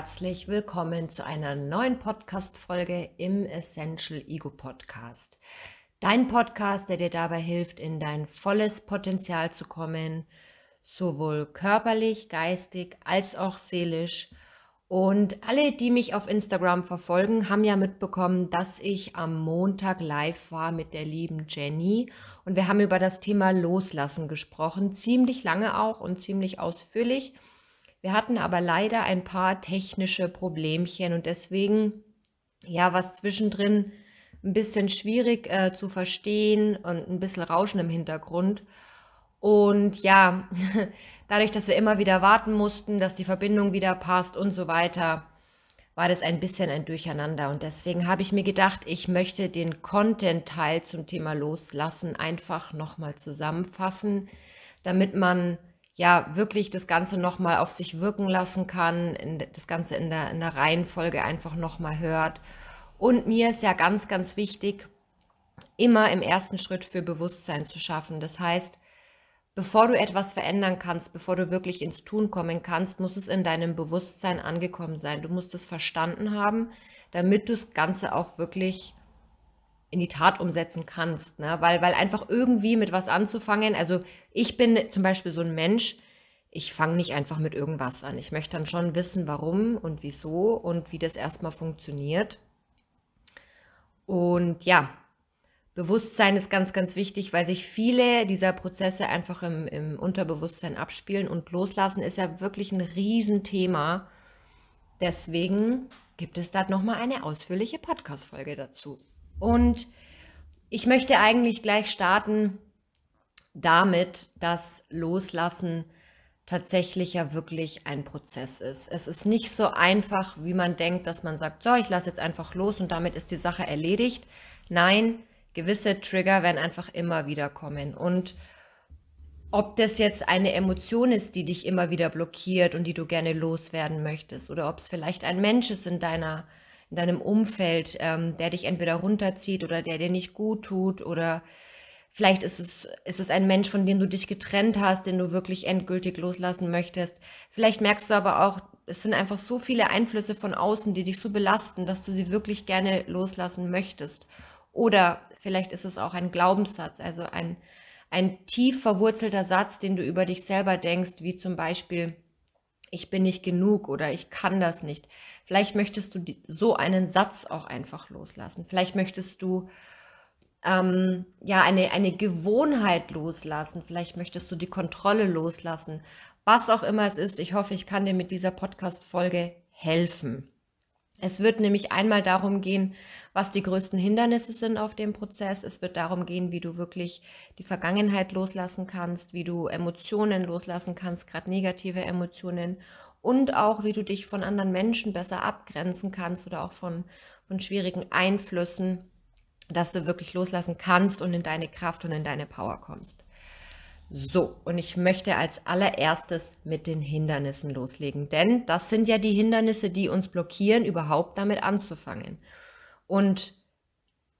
Herzlich willkommen zu einer neuen Podcast-Folge im Essential Ego Podcast. Dein Podcast, der dir dabei hilft, in dein volles Potenzial zu kommen, sowohl körperlich, geistig als auch seelisch. Und alle, die mich auf Instagram verfolgen, haben ja mitbekommen, dass ich am Montag live war mit der lieben Jenny. Und wir haben über das Thema Loslassen gesprochen, ziemlich lange auch und ziemlich ausführlich. Wir hatten aber leider ein paar technische Problemchen und deswegen, ja, was zwischendrin ein bisschen schwierig äh, zu verstehen und ein bisschen Rauschen im Hintergrund. Und ja, dadurch, dass wir immer wieder warten mussten, dass die Verbindung wieder passt und so weiter, war das ein bisschen ein Durcheinander. Und deswegen habe ich mir gedacht, ich möchte den Content-Teil zum Thema Loslassen einfach nochmal zusammenfassen, damit man ja wirklich das Ganze nochmal auf sich wirken lassen kann, in, das Ganze in der, in der Reihenfolge einfach nochmal hört. Und mir ist ja ganz, ganz wichtig, immer im ersten Schritt für Bewusstsein zu schaffen. Das heißt, bevor du etwas verändern kannst, bevor du wirklich ins Tun kommen kannst, muss es in deinem Bewusstsein angekommen sein. Du musst es verstanden haben, damit du das Ganze auch wirklich in die Tat umsetzen kannst. Ne? Weil, weil einfach irgendwie mit was anzufangen, also ich bin zum Beispiel so ein Mensch, ich fange nicht einfach mit irgendwas an. Ich möchte dann schon wissen, warum und wieso und wie das erstmal funktioniert. Und ja, Bewusstsein ist ganz, ganz wichtig, weil sich viele dieser Prozesse einfach im, im Unterbewusstsein abspielen und loslassen ist ja wirklich ein Riesenthema. Deswegen gibt es da nochmal eine ausführliche Podcast-Folge dazu. Und ich möchte eigentlich gleich starten damit, dass Loslassen tatsächlich ja wirklich ein Prozess ist. Es ist nicht so einfach, wie man denkt, dass man sagt, so, ich lasse jetzt einfach los und damit ist die Sache erledigt. Nein, gewisse Trigger werden einfach immer wieder kommen. Und ob das jetzt eine Emotion ist, die dich immer wieder blockiert und die du gerne loswerden möchtest, oder ob es vielleicht ein Mensch ist in deiner in deinem Umfeld, ähm, der dich entweder runterzieht oder der dir nicht gut tut oder vielleicht ist es, ist es ein Mensch, von dem du dich getrennt hast, den du wirklich endgültig loslassen möchtest. Vielleicht merkst du aber auch, es sind einfach so viele Einflüsse von außen, die dich so belasten, dass du sie wirklich gerne loslassen möchtest. Oder vielleicht ist es auch ein Glaubenssatz, also ein, ein tief verwurzelter Satz, den du über dich selber denkst, wie zum Beispiel, ich bin nicht genug oder ich kann das nicht. Vielleicht möchtest du so einen Satz auch einfach loslassen. Vielleicht möchtest du ähm, ja eine, eine Gewohnheit loslassen. Vielleicht möchtest du die Kontrolle loslassen. Was auch immer es ist, ich hoffe, ich kann dir mit dieser Podcast-Folge helfen. Es wird nämlich einmal darum gehen, was die größten Hindernisse sind auf dem Prozess. Es wird darum gehen, wie du wirklich die Vergangenheit loslassen kannst, wie du Emotionen loslassen kannst, gerade negative Emotionen und auch, wie du dich von anderen Menschen besser abgrenzen kannst oder auch von, von schwierigen Einflüssen, dass du wirklich loslassen kannst und in deine Kraft und in deine Power kommst. So, und ich möchte als allererstes mit den Hindernissen loslegen, denn das sind ja die Hindernisse, die uns blockieren, überhaupt damit anzufangen. Und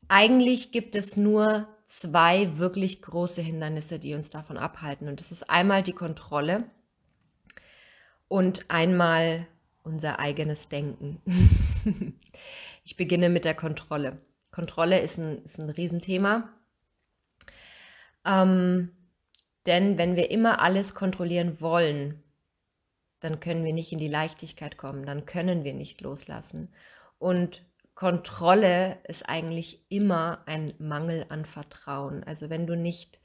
eigentlich gibt es nur zwei wirklich große Hindernisse, die uns davon abhalten. Und das ist einmal die Kontrolle und einmal unser eigenes Denken. ich beginne mit der Kontrolle. Kontrolle ist ein, ist ein Riesenthema. Ähm, denn wenn wir immer alles kontrollieren wollen, dann können wir nicht in die Leichtigkeit kommen, dann können wir nicht loslassen. Und Kontrolle ist eigentlich immer ein Mangel an Vertrauen. Also wenn du nicht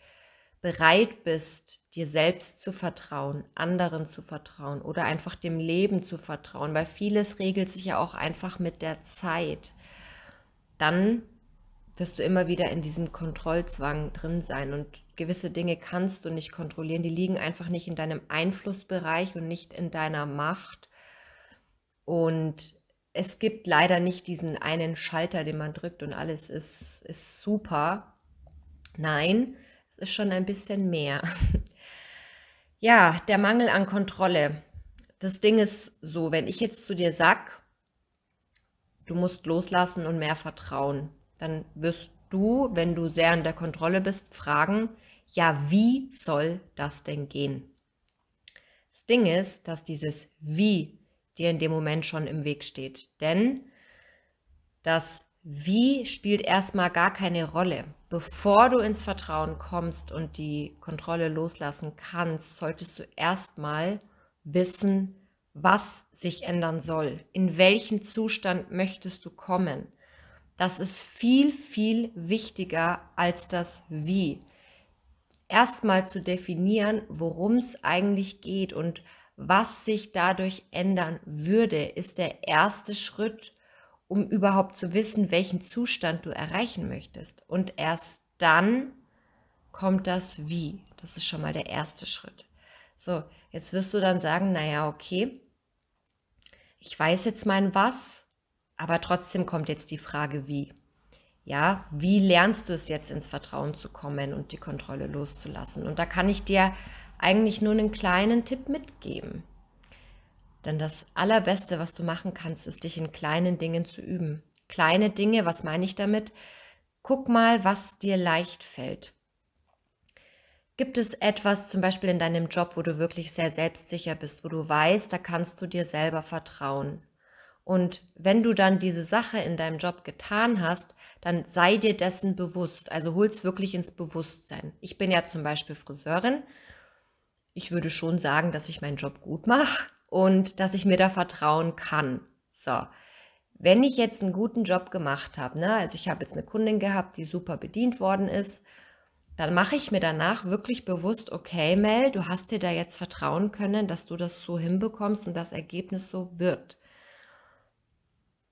bereit bist, dir selbst zu vertrauen, anderen zu vertrauen oder einfach dem Leben zu vertrauen, weil vieles regelt sich ja auch einfach mit der Zeit, dann wirst du immer wieder in diesem Kontrollzwang drin sein und gewisse Dinge kannst du nicht kontrollieren, die liegen einfach nicht in deinem Einflussbereich und nicht in deiner Macht. Und es gibt leider nicht diesen einen Schalter, den man drückt und alles ist, ist super. Nein, es ist schon ein bisschen mehr. Ja, der Mangel an Kontrolle. Das Ding ist so, wenn ich jetzt zu dir sag, du musst loslassen und mehr vertrauen, dann wirst du, wenn du sehr in der Kontrolle bist, fragen, ja, wie soll das denn gehen? Das Ding ist, dass dieses Wie dir in dem Moment schon im Weg steht. Denn das Wie spielt erstmal gar keine Rolle. Bevor du ins Vertrauen kommst und die Kontrolle loslassen kannst, solltest du erstmal wissen, was sich ändern soll. In welchen Zustand möchtest du kommen? Das ist viel, viel wichtiger als das Wie. Erstmal zu definieren, worum es eigentlich geht und was sich dadurch ändern würde, ist der erste Schritt, um überhaupt zu wissen, welchen Zustand du erreichen möchtest. Und erst dann kommt das Wie. Das ist schon mal der erste Schritt. So, jetzt wirst du dann sagen, naja, okay, ich weiß jetzt mein Was, aber trotzdem kommt jetzt die Frage, wie. Ja, wie lernst du es jetzt ins Vertrauen zu kommen und die Kontrolle loszulassen? Und da kann ich dir eigentlich nur einen kleinen Tipp mitgeben. Denn das Allerbeste, was du machen kannst, ist, dich in kleinen Dingen zu üben. Kleine Dinge, was meine ich damit? Guck mal, was dir leicht fällt. Gibt es etwas zum Beispiel in deinem Job, wo du wirklich sehr selbstsicher bist, wo du weißt, da kannst du dir selber vertrauen? Und wenn du dann diese Sache in deinem Job getan hast, dann sei dir dessen bewusst. Also hol es wirklich ins Bewusstsein. Ich bin ja zum Beispiel Friseurin ich würde schon sagen, dass ich meinen Job gut mache und dass ich mir da vertrauen kann. So, wenn ich jetzt einen guten Job gemacht habe, ne, also ich habe jetzt eine Kundin gehabt, die super bedient worden ist, dann mache ich mir danach wirklich bewusst, okay, Mel, du hast dir da jetzt vertrauen können, dass du das so hinbekommst und das Ergebnis so wird.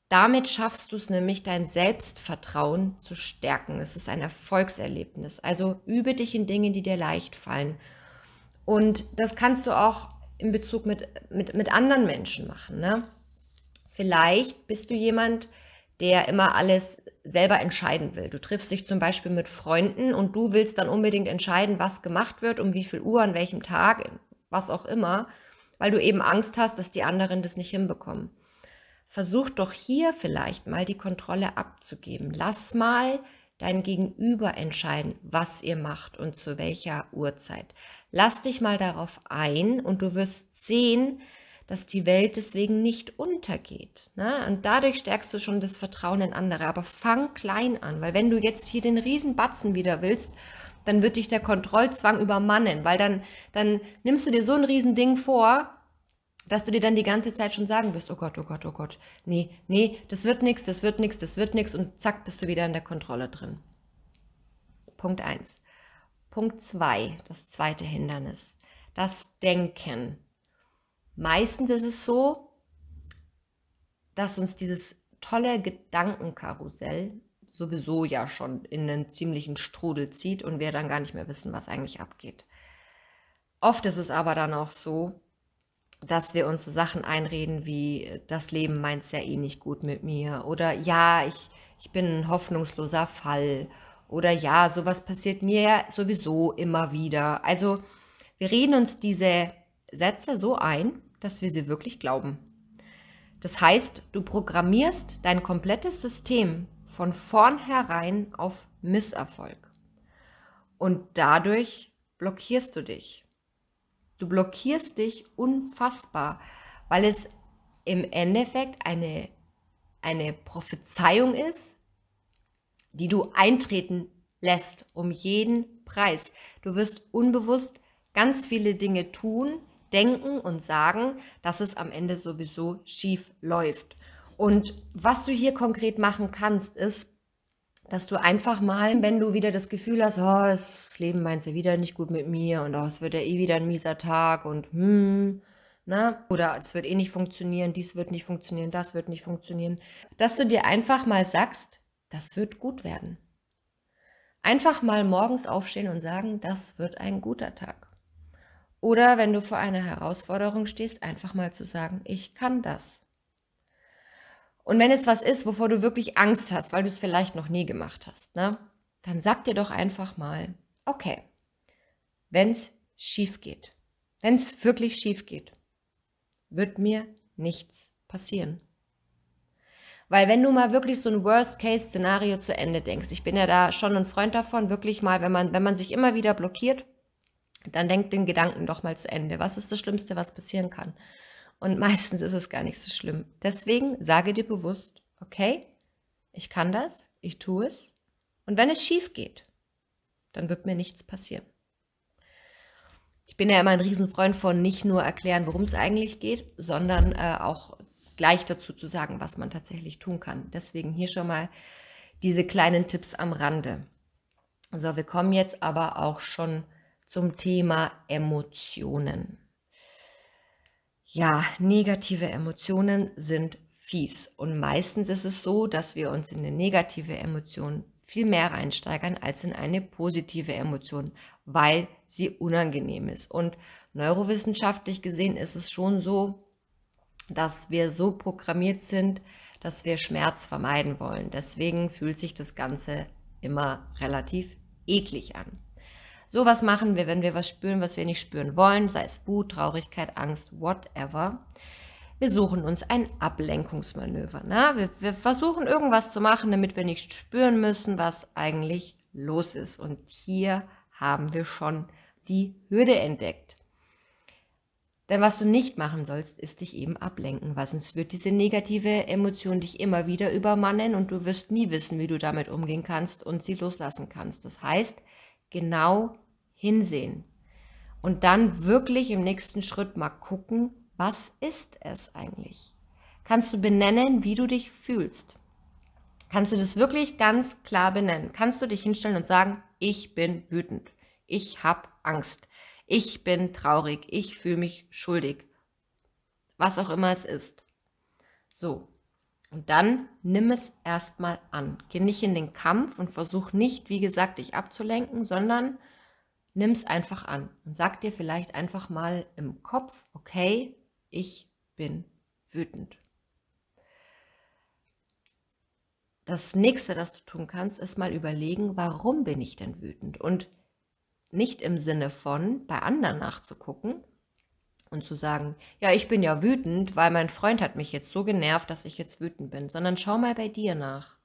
Damit schaffst du es nämlich, dein Selbstvertrauen zu stärken. Es ist ein Erfolgserlebnis. Also übe dich in Dingen, die dir leicht fallen. Und das kannst du auch in Bezug mit, mit, mit anderen Menschen machen. Ne? Vielleicht bist du jemand, der immer alles selber entscheiden will. Du triffst dich zum Beispiel mit Freunden und du willst dann unbedingt entscheiden, was gemacht wird, um wie viel Uhr, an welchem Tag, was auch immer, weil du eben Angst hast, dass die anderen das nicht hinbekommen. Versuch doch hier vielleicht mal die Kontrolle abzugeben. Lass mal dein Gegenüber entscheiden, was ihr macht und zu welcher Uhrzeit. Lass dich mal darauf ein und du wirst sehen, dass die Welt deswegen nicht untergeht. Ne? Und dadurch stärkst du schon das Vertrauen in andere. Aber fang klein an, weil wenn du jetzt hier den Riesenbatzen wieder willst, dann wird dich der Kontrollzwang übermannen, weil dann, dann nimmst du dir so ein Riesending vor, dass du dir dann die ganze Zeit schon sagen wirst, oh Gott, oh Gott, oh Gott, nee, nee, das wird nichts, das wird nichts, das wird nichts und zack, bist du wieder in der Kontrolle drin. Punkt 1. Punkt 2, das zweite Hindernis, das Denken. Meistens ist es so, dass uns dieses tolle Gedankenkarussell sowieso ja schon in einen ziemlichen Strudel zieht und wir dann gar nicht mehr wissen, was eigentlich abgeht. Oft ist es aber dann auch so, dass wir uns so Sachen einreden wie, das Leben meint es ja eh nicht gut mit mir oder ja, ich, ich bin ein hoffnungsloser Fall oder ja, sowas passiert mir ja sowieso immer wieder. Also wir reden uns diese Sätze so ein, dass wir sie wirklich glauben. Das heißt, du programmierst dein komplettes System von vornherein auf Misserfolg. Und dadurch blockierst du dich. Du blockierst dich unfassbar, weil es im Endeffekt eine, eine Prophezeiung ist, die du eintreten lässt um jeden Preis. Du wirst unbewusst ganz viele Dinge tun, denken und sagen, dass es am Ende sowieso schief läuft. Und was du hier konkret machen kannst, ist, dass du einfach mal, wenn du wieder das Gefühl hast, oh, das Leben meint ja wieder nicht gut mit mir und oh, es wird ja eh wieder ein mieser Tag und hm, ne? Oder es wird eh nicht funktionieren, dies wird nicht funktionieren, das wird nicht funktionieren. Dass du dir einfach mal sagst, das wird gut werden. Einfach mal morgens aufstehen und sagen, das wird ein guter Tag. Oder wenn du vor einer Herausforderung stehst, einfach mal zu sagen, ich kann das. Und wenn es was ist, wovor du wirklich Angst hast, weil du es vielleicht noch nie gemacht hast, ne, dann sag dir doch einfach mal, okay, wenn es schief geht, wenn es wirklich schief geht, wird mir nichts passieren. Weil wenn du mal wirklich so ein Worst-Case-Szenario zu Ende denkst, ich bin ja da schon ein Freund davon, wirklich mal, wenn man, wenn man sich immer wieder blockiert, dann denk den Gedanken doch mal zu Ende. Was ist das Schlimmste, was passieren kann? Und meistens ist es gar nicht so schlimm. Deswegen sage dir bewusst, okay, ich kann das, ich tue es. Und wenn es schief geht, dann wird mir nichts passieren. Ich bin ja immer ein Riesenfreund von nicht nur erklären, worum es eigentlich geht, sondern äh, auch gleich dazu zu sagen, was man tatsächlich tun kann. Deswegen hier schon mal diese kleinen Tipps am Rande. So, wir kommen jetzt aber auch schon zum Thema Emotionen. Ja, negative Emotionen sind fies und meistens ist es so, dass wir uns in eine negative Emotion viel mehr reinsteigern als in eine positive Emotion, weil sie unangenehm ist. Und neurowissenschaftlich gesehen ist es schon so, dass wir so programmiert sind, dass wir Schmerz vermeiden wollen. Deswegen fühlt sich das Ganze immer relativ eklig an. So was machen wir, wenn wir was spüren, was wir nicht spüren wollen, sei es Wut, Traurigkeit, Angst, whatever. Wir suchen uns ein Ablenkungsmanöver. Ne? Wir, wir versuchen irgendwas zu machen, damit wir nicht spüren müssen, was eigentlich los ist. Und hier haben wir schon die Hürde entdeckt. Denn was du nicht machen sollst, ist dich eben ablenken, weil sonst wird diese negative Emotion dich immer wieder übermannen und du wirst nie wissen, wie du damit umgehen kannst und sie loslassen kannst. Das heißt, genau hinsehen und dann wirklich im nächsten Schritt mal gucken, was ist es eigentlich? Kannst du benennen, wie du dich fühlst? Kannst du das wirklich ganz klar benennen? Kannst du dich hinstellen und sagen, ich bin wütend, ich habe Angst, ich bin traurig, ich fühle mich schuldig, was auch immer es ist. So, und dann nimm es erstmal an. Geh nicht in den Kampf und versuch nicht, wie gesagt, dich abzulenken, sondern nimm es einfach an und sag dir vielleicht einfach mal im Kopf, okay, ich bin wütend. Das nächste, das du tun kannst, ist mal überlegen, warum bin ich denn wütend? Und nicht im Sinne von bei anderen nachzugucken, und zu sagen, ja, ich bin ja wütend, weil mein Freund hat mich jetzt so genervt, dass ich jetzt wütend bin, sondern schau mal bei dir nach.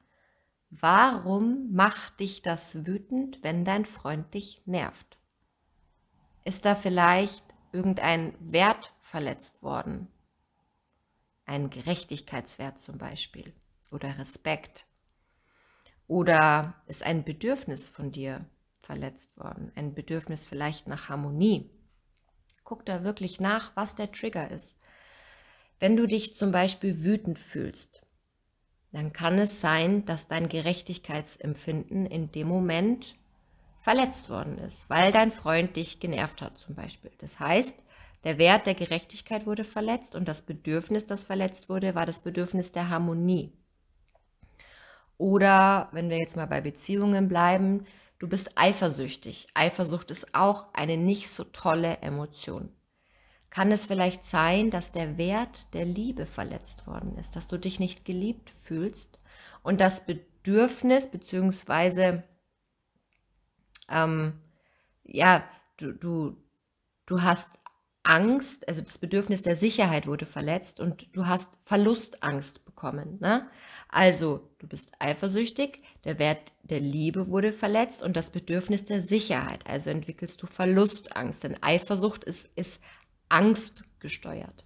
Warum macht dich das wütend, wenn dein Freund dich nervt? Ist da vielleicht irgendein Wert verletzt worden? Ein Gerechtigkeitswert zum Beispiel oder Respekt? Oder ist ein Bedürfnis von dir verletzt worden? Ein Bedürfnis vielleicht nach Harmonie? Guck da wirklich nach, was der Trigger ist. Wenn du dich zum Beispiel wütend fühlst, dann kann es sein, dass dein Gerechtigkeitsempfinden in dem Moment verletzt worden ist, weil dein Freund dich genervt hat zum Beispiel. Das heißt, der Wert der Gerechtigkeit wurde verletzt und das Bedürfnis, das verletzt wurde, war das Bedürfnis der Harmonie. Oder wenn wir jetzt mal bei Beziehungen bleiben, Du bist eifersüchtig. Eifersucht ist auch eine nicht so tolle Emotion. Kann es vielleicht sein, dass der Wert der Liebe verletzt worden ist, dass du dich nicht geliebt fühlst und das Bedürfnis beziehungsweise ähm, ja, du, du, du hast Angst, also das Bedürfnis der Sicherheit wurde verletzt und du hast Verlustangst bekommen. Ne? Also, du bist eifersüchtig, der Wert der Liebe wurde verletzt und das Bedürfnis der Sicherheit. Also entwickelst du Verlustangst, denn Eifersucht ist, ist angstgesteuert.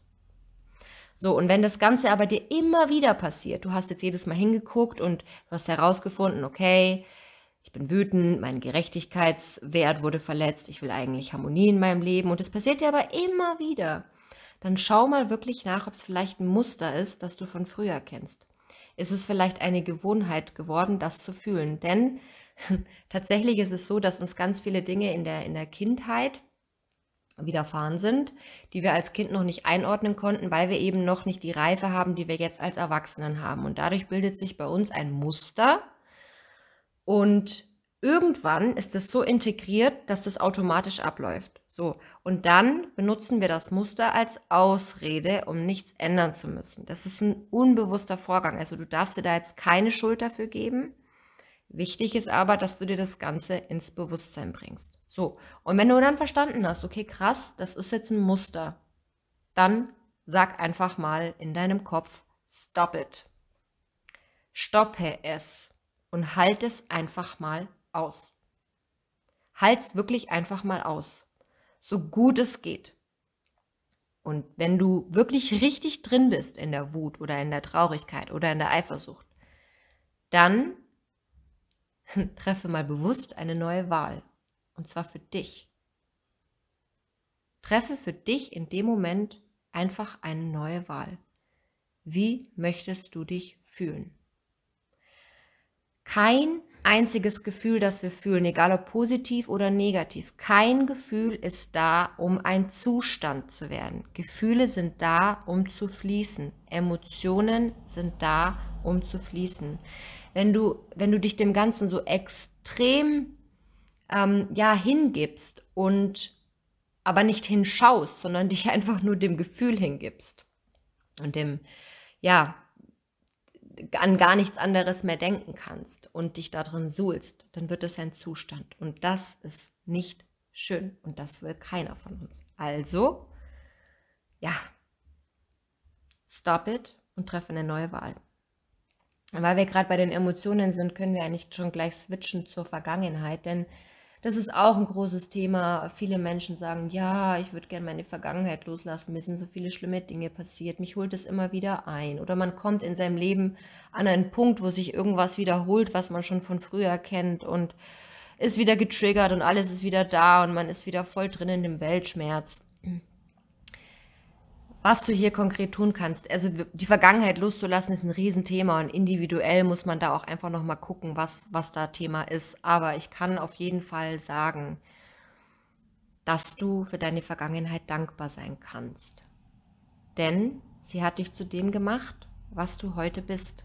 So, und wenn das Ganze aber dir immer wieder passiert, du hast jetzt jedes Mal hingeguckt und du hast herausgefunden, okay, ich bin wütend, mein Gerechtigkeitswert wurde verletzt, ich will eigentlich Harmonie in meinem Leben und es passiert dir aber immer wieder, dann schau mal wirklich nach, ob es vielleicht ein Muster ist, das du von früher kennst ist es vielleicht eine Gewohnheit geworden, das zu fühlen. Denn tatsächlich ist es so, dass uns ganz viele Dinge in der, in der Kindheit widerfahren sind, die wir als Kind noch nicht einordnen konnten, weil wir eben noch nicht die Reife haben, die wir jetzt als Erwachsenen haben. Und dadurch bildet sich bei uns ein Muster und irgendwann ist es so integriert, dass das automatisch abläuft. So, und dann benutzen wir das Muster als Ausrede, um nichts ändern zu müssen. Das ist ein unbewusster Vorgang. Also du darfst dir da jetzt keine Schuld dafür geben. Wichtig ist aber, dass du dir das Ganze ins Bewusstsein bringst. So, und wenn du dann verstanden hast, okay, krass, das ist jetzt ein Muster, dann sag einfach mal in deinem Kopf, stop it. Stoppe es und halt es einfach mal aus. Halt's wirklich einfach mal aus. so gut es geht. Und wenn du wirklich richtig drin bist in der Wut oder in der Traurigkeit oder in der Eifersucht, dann treffe mal bewusst eine neue Wahl. Und zwar für dich. Treffe für dich in dem Moment einfach eine neue Wahl. Wie möchtest du dich fühlen? Kein einziges Gefühl, das wir fühlen, egal ob positiv oder negativ, kein Gefühl ist da, um ein Zustand zu werden. Gefühle sind da, um zu fließen. Emotionen sind da, um zu fließen. Wenn du, wenn du dich dem Ganzen so extrem ähm, ja, hingibst und aber nicht hinschaust, sondern dich einfach nur dem Gefühl hingibst und dem, ja, an gar nichts anderes mehr denken kannst und dich darin suhlst, dann wird es ein Zustand. Und das ist nicht schön und das will keiner von uns. Also, ja, stop it und treffe eine neue Wahl. weil wir gerade bei den Emotionen sind, können wir eigentlich schon gleich switchen zur Vergangenheit, denn das ist auch ein großes Thema. Viele Menschen sagen, ja, ich würde gerne meine Vergangenheit loslassen. Mir sind so viele schlimme Dinge passiert. Mich holt es immer wieder ein. Oder man kommt in seinem Leben an einen Punkt, wo sich irgendwas wiederholt, was man schon von früher kennt und ist wieder getriggert und alles ist wieder da und man ist wieder voll drin in dem Weltschmerz was du hier konkret tun kannst. Also die Vergangenheit loszulassen ist ein Riesenthema und individuell muss man da auch einfach nochmal gucken, was, was da Thema ist. Aber ich kann auf jeden Fall sagen, dass du für deine Vergangenheit dankbar sein kannst. Denn sie hat dich zu dem gemacht, was du heute bist.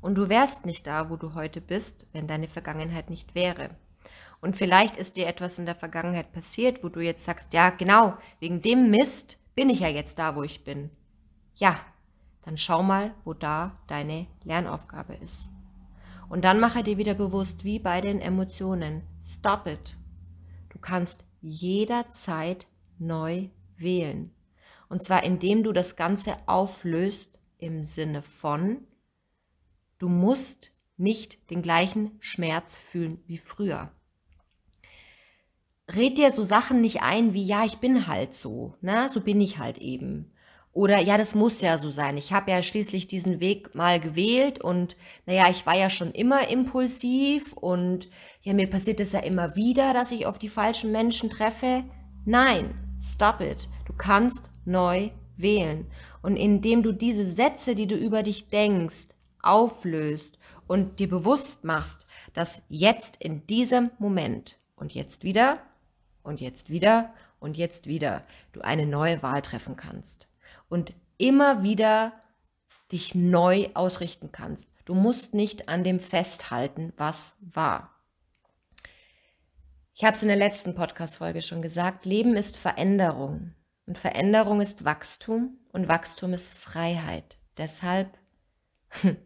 Und du wärst nicht da, wo du heute bist, wenn deine Vergangenheit nicht wäre. Und vielleicht ist dir etwas in der Vergangenheit passiert, wo du jetzt sagst, ja genau, wegen dem Mist bin ich ja jetzt da, wo ich bin. Ja, dann schau mal, wo da deine Lernaufgabe ist. Und dann mache dir wieder bewusst, wie bei den Emotionen, stop it. Du kannst jederzeit neu wählen. Und zwar indem du das Ganze auflöst im Sinne von, du musst nicht den gleichen Schmerz fühlen wie früher red dir so Sachen nicht ein wie, ja, ich bin halt so, ne? So bin ich halt eben. Oder ja, das muss ja so sein. Ich habe ja schließlich diesen Weg mal gewählt und naja, ich war ja schon immer impulsiv und ja, mir passiert es ja immer wieder, dass ich auf die falschen Menschen treffe. Nein, stop it. Du kannst neu wählen. Und indem du diese Sätze, die du über dich denkst, auflöst und dir bewusst machst, dass jetzt in diesem Moment und jetzt wieder und jetzt wieder und jetzt wieder du eine neue Wahl treffen kannst und immer wieder dich neu ausrichten kannst. Du musst nicht an dem festhalten, was war. Ich habe es in der letzten Podcast-Folge schon gesagt, Leben ist Veränderung und Veränderung ist Wachstum und Wachstum ist Freiheit. Deshalb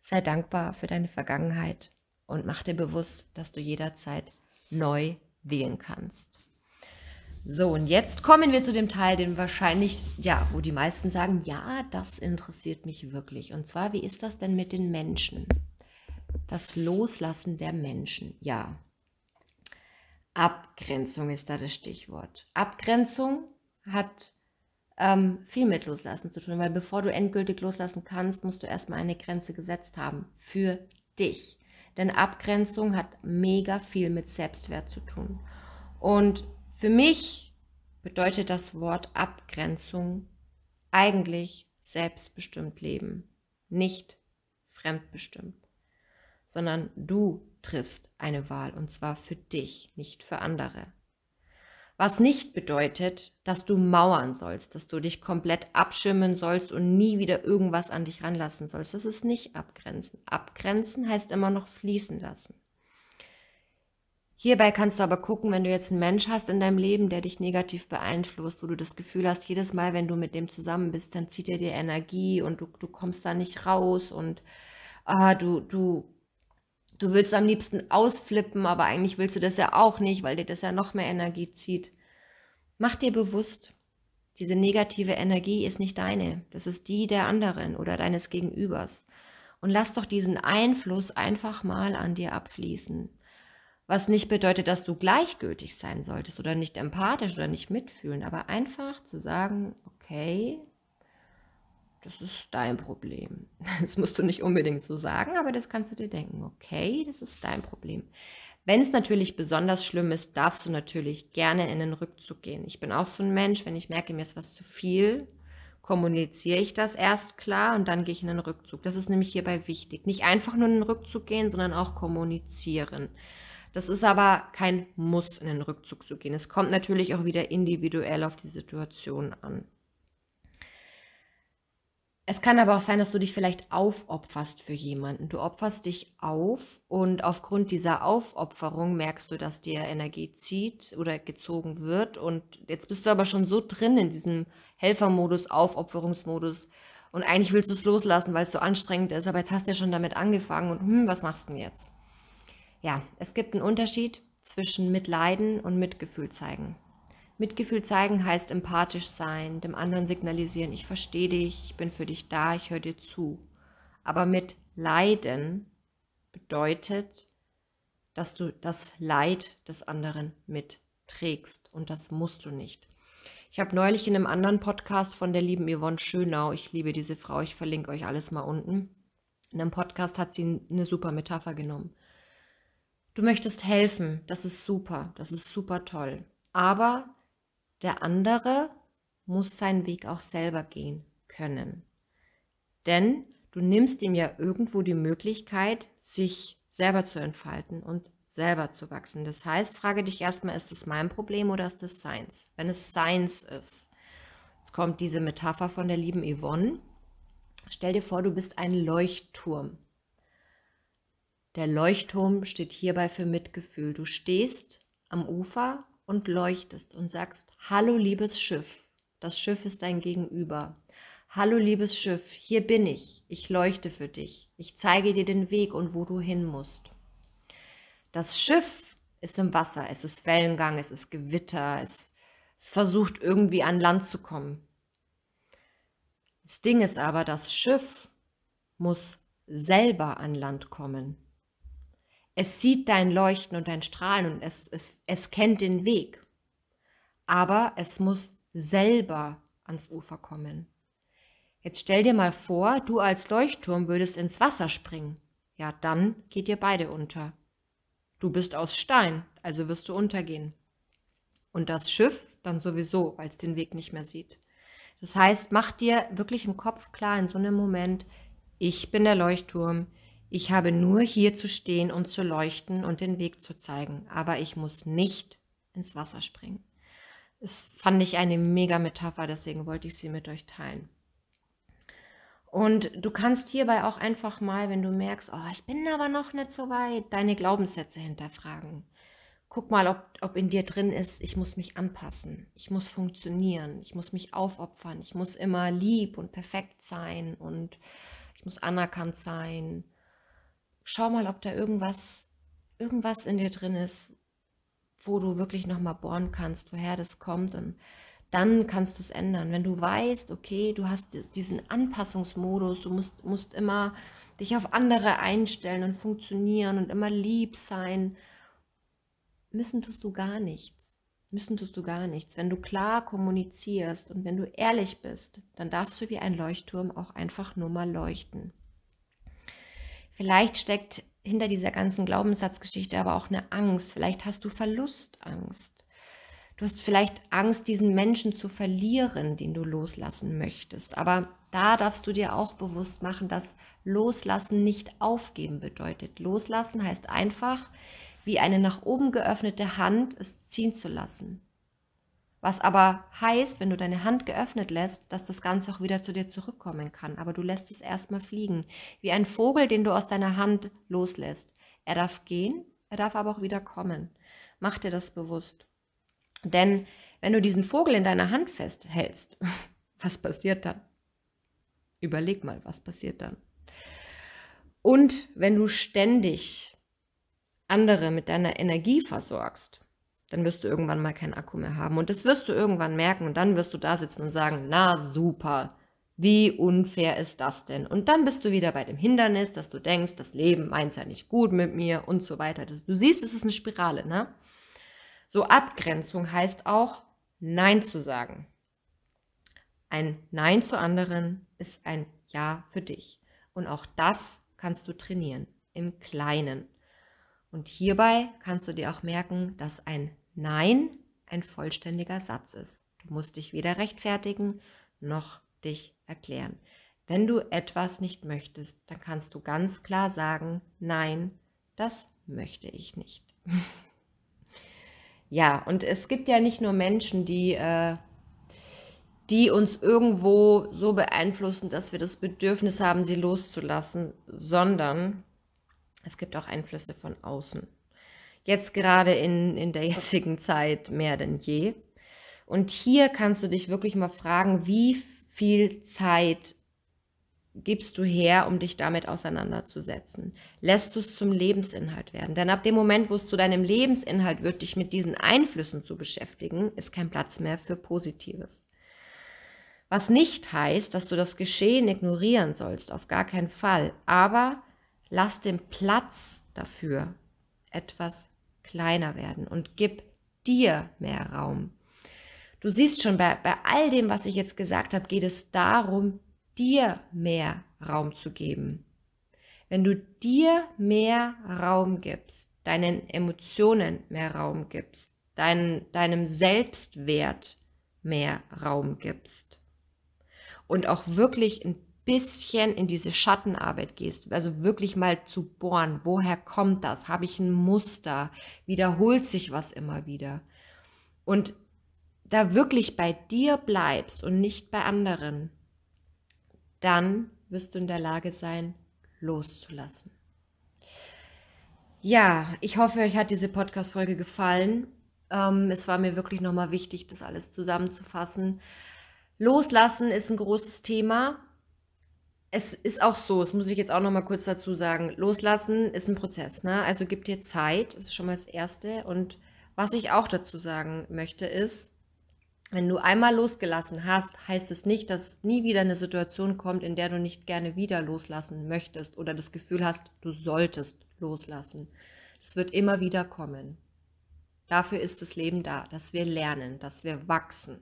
sei dankbar für deine Vergangenheit und mach dir bewusst, dass du jederzeit neu wählen kannst. So, und jetzt kommen wir zu dem Teil, den wahrscheinlich, ja, wo die meisten sagen, ja, das interessiert mich wirklich. Und zwar, wie ist das denn mit den Menschen? Das Loslassen der Menschen, ja. Abgrenzung ist da das Stichwort. Abgrenzung hat ähm, viel mit Loslassen zu tun, weil bevor du endgültig loslassen kannst, musst du erstmal eine Grenze gesetzt haben für dich. Denn Abgrenzung hat mega viel mit Selbstwert zu tun. Und für mich bedeutet das Wort Abgrenzung eigentlich selbstbestimmt leben, nicht fremdbestimmt, sondern du triffst eine Wahl und zwar für dich, nicht für andere. Was nicht bedeutet, dass du mauern sollst, dass du dich komplett abschirmen sollst und nie wieder irgendwas an dich ranlassen sollst. Das ist nicht abgrenzen. Abgrenzen heißt immer noch fließen lassen. Hierbei kannst du aber gucken, wenn du jetzt einen Mensch hast in deinem Leben, der dich negativ beeinflusst, wo du das Gefühl hast, jedes Mal, wenn du mit dem zusammen bist, dann zieht er dir Energie und du, du kommst da nicht raus und ah, du, du Du willst am liebsten ausflippen, aber eigentlich willst du das ja auch nicht, weil dir das ja noch mehr Energie zieht. Mach dir bewusst, diese negative Energie ist nicht deine, das ist die der anderen oder deines Gegenübers. Und lass doch diesen Einfluss einfach mal an dir abfließen. Was nicht bedeutet, dass du gleichgültig sein solltest oder nicht empathisch oder nicht mitfühlen, aber einfach zu sagen, okay, das ist dein Problem. Das musst du nicht unbedingt so sagen, aber das kannst du dir denken, okay, das ist dein Problem. Wenn es natürlich besonders schlimm ist, darfst du natürlich gerne in den Rückzug gehen. Ich bin auch so ein Mensch, wenn ich merke, mir ist was zu viel, kommuniziere ich das erst klar und dann gehe ich in den Rückzug. Das ist nämlich hierbei wichtig. Nicht einfach nur in den Rückzug gehen, sondern auch kommunizieren. Das ist aber kein Muss, in den Rückzug zu gehen. Es kommt natürlich auch wieder individuell auf die Situation an. Es kann aber auch sein, dass du dich vielleicht aufopferst für jemanden. Du opferst dich auf und aufgrund dieser Aufopferung merkst du, dass dir Energie zieht oder gezogen wird. Und jetzt bist du aber schon so drin in diesem Helfermodus, Aufopferungsmodus. Und eigentlich willst du es loslassen, weil es so anstrengend ist. Aber jetzt hast du ja schon damit angefangen und hm, was machst du denn jetzt? Ja, es gibt einen Unterschied zwischen Mitleiden und Mitgefühl zeigen. Mitgefühl zeigen heißt empathisch sein, dem anderen signalisieren, ich verstehe dich, ich bin für dich da, ich höre dir zu. Aber mit Leiden bedeutet, dass du das Leid des anderen mitträgst und das musst du nicht. Ich habe neulich in einem anderen Podcast von der lieben Yvonne Schönau, ich liebe diese Frau, ich verlinke euch alles mal unten. In einem Podcast hat sie eine super Metapher genommen. Du möchtest helfen, das ist super, das ist super toll. Aber der andere muss seinen Weg auch selber gehen können. Denn du nimmst ihm ja irgendwo die Möglichkeit, sich selber zu entfalten und selber zu wachsen. Das heißt, frage dich erstmal, ist es mein Problem oder ist es seins? Wenn es seins ist, jetzt kommt diese Metapher von der lieben Yvonne. Stell dir vor, du bist ein Leuchtturm. Der Leuchtturm steht hierbei für Mitgefühl. Du stehst am Ufer und leuchtest und sagst, hallo liebes Schiff, das Schiff ist dein Gegenüber. Hallo liebes Schiff, hier bin ich, ich leuchte für dich, ich zeige dir den Weg und wo du hin musst. Das Schiff ist im Wasser, es ist Wellengang, es ist Gewitter, es, es versucht irgendwie an Land zu kommen. Das Ding ist aber, das Schiff muss selber an Land kommen. Es sieht dein Leuchten und dein Strahlen und es, es, es kennt den Weg. Aber es muss selber ans Ufer kommen. Jetzt stell dir mal vor, du als Leuchtturm würdest ins Wasser springen. Ja, dann geht ihr beide unter. Du bist aus Stein, also wirst du untergehen. Und das Schiff dann sowieso, weil es den Weg nicht mehr sieht. Das heißt, mach dir wirklich im Kopf klar in so einem Moment, ich bin der Leuchtturm, ich habe nur hier zu stehen und zu leuchten und den Weg zu zeigen, aber ich muss nicht ins Wasser springen. Das fand ich eine mega Metapher, deswegen wollte ich sie mit euch teilen. Und du kannst hierbei auch einfach mal, wenn du merkst, oh, ich bin aber noch nicht so weit, deine Glaubenssätze hinterfragen. Guck mal, ob, ob in dir drin ist, ich muss mich anpassen, ich muss funktionieren, ich muss mich aufopfern, ich muss immer lieb und perfekt sein und ich muss anerkannt sein schau mal, ob da irgendwas, irgendwas in dir drin ist, wo du wirklich nochmal bohren kannst, woher das kommt. Und dann kannst du es ändern. Wenn du weißt, okay, du hast diesen Anpassungsmodus, du musst, musst immer dich auf andere einstellen und funktionieren und immer lieb sein, müssen tust du gar nichts. Müssen tust du gar nichts. Wenn du klar kommunizierst und wenn du ehrlich bist, dann darfst du wie ein Leuchtturm auch einfach nur mal leuchten. Vielleicht steckt hinter dieser ganzen Glaubenssatzgeschichte aber auch eine Angst. Vielleicht hast du Verlustangst. Du hast vielleicht Angst, diesen Menschen zu verlieren, den du loslassen möchtest. Aber da darfst du dir auch bewusst machen, dass Loslassen nicht aufgeben bedeutet. Loslassen heißt einfach, wie eine nach oben geöffnete Hand es ziehen zu lassen. Was aber heißt, wenn du deine Hand geöffnet lässt, dass das Ganze auch wieder zu dir zurückkommen kann. Aber du lässt es erstmal fliegen. Wie ein Vogel, den du aus deiner Hand loslässt. Er darf gehen, er darf aber auch wieder kommen. Mach dir das bewusst. Denn wenn du diesen Vogel in deiner Hand festhältst, was passiert dann? Überleg mal, was passiert dann? Und wenn du ständig andere mit deiner Energie versorgst, dann wirst du irgendwann mal keinen Akku mehr haben. Und das wirst du irgendwann merken und dann wirst du da sitzen und sagen, na super, Wie unfair ist das denn? Und dann bist du wieder bei dem Hindernis, dass du denkst, das Leben meint ja nicht gut mit mir und so weiter. Du siehst, es ist eine Spirale, ne? So Abgrenzung heißt auch Nein zu sagen. Ein Nein zu anderen ist ein Ja für dich. Und auch das kannst du trainieren im Kleinen. Und hierbei kannst du dir auch merken, dass ein Nein ein vollständiger Satz ist. Du musst dich weder rechtfertigen noch dich erklären. Wenn du etwas nicht möchtest, dann kannst du ganz klar sagen, nein, das möchte ich nicht. ja, und es gibt ja nicht nur Menschen, die, äh, die uns irgendwo so beeinflussen, dass wir das Bedürfnis haben, sie loszulassen, sondern es gibt auch Einflüsse von außen. Jetzt gerade in, in der jetzigen Zeit mehr denn je. Und hier kannst du dich wirklich mal fragen, wie viel Zeit gibst du her, um dich damit auseinanderzusetzen? Lässt du es zum Lebensinhalt werden? Denn ab dem Moment, wo es zu deinem Lebensinhalt wird, dich mit diesen Einflüssen zu beschäftigen, ist kein Platz mehr für Positives. Was nicht heißt, dass du das Geschehen ignorieren sollst, auf gar keinen Fall. Aber lass den Platz dafür etwas kleiner werden und gib dir mehr Raum. Du siehst schon, bei, bei all dem, was ich jetzt gesagt habe, geht es darum, dir mehr Raum zu geben. Wenn du dir mehr Raum gibst, deinen Emotionen mehr Raum gibst, dein, deinem Selbstwert mehr Raum gibst und auch wirklich ein bisschen in diese Schattenarbeit gehst, also wirklich mal zu bohren, woher kommt das? Habe ich ein Muster? Wiederholt sich was immer wieder? Und da wirklich bei dir bleibst und nicht bei anderen, dann wirst du in der Lage sein, loszulassen. Ja, ich hoffe, euch hat diese Podcast-Folge gefallen. Ähm, es war mir wirklich nochmal wichtig, das alles zusammenzufassen. Loslassen ist ein großes Thema es ist auch so, das muss ich jetzt auch noch mal kurz dazu sagen, loslassen ist ein Prozess, ne? Also, gib dir Zeit, das ist schon mal das Erste. Und was ich auch dazu sagen möchte, ist, wenn du einmal losgelassen hast, heißt es nicht, dass nie wieder eine Situation kommt, in der du nicht gerne wieder loslassen möchtest oder das Gefühl hast, du solltest loslassen. Es wird immer wieder kommen. Dafür ist das Leben da, dass wir lernen, dass wir wachsen.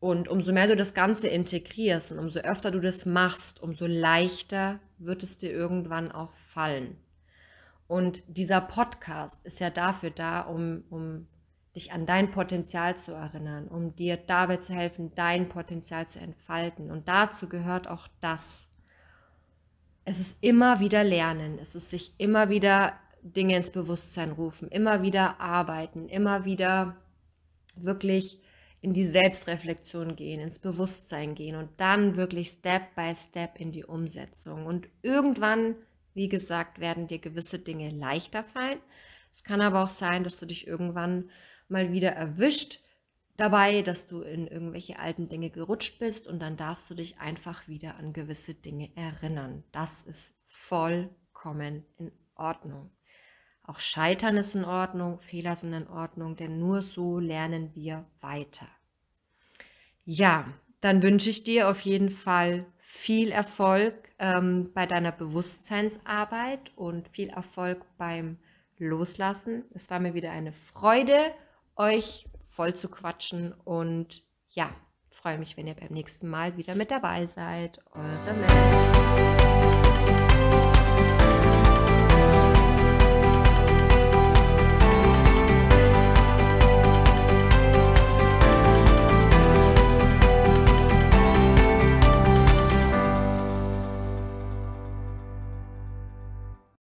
Und umso mehr du das Ganze integrierst und umso öfter du das machst, umso leichter wird es dir irgendwann auch fallen. Und dieser Podcast ist ja dafür da, um, um dich an dein Potenzial zu erinnern, um dir dabei zu helfen, dein Potenzial zu entfalten. Und dazu gehört auch das. Es ist immer wieder Lernen, es ist sich immer wieder Dinge ins Bewusstsein rufen, immer wieder arbeiten, immer wieder wirklich in die Selbstreflexion gehen, ins Bewusstsein gehen und dann wirklich Step by Step in die Umsetzung. Und irgendwann, wie gesagt, werden dir gewisse Dinge leichter fallen. Es kann aber auch sein, dass du dich irgendwann mal wieder erwischt dabei, dass du in irgendwelche alten Dinge gerutscht bist und dann darfst du dich einfach wieder an gewisse Dinge erinnern. Das ist vollkommen in Ordnung. Auch Scheitern ist in Ordnung, Fehler sind in Ordnung, denn nur so lernen wir weiter. Ja, dann wünsche ich dir auf jeden Fall viel Erfolg ähm, bei deiner Bewusstseinsarbeit und viel Erfolg beim Loslassen. Es war mir wieder eine Freude, euch voll zu quatschen und ja, freue mich, wenn ihr beim nächsten Mal wieder mit dabei seid. Eure Mel.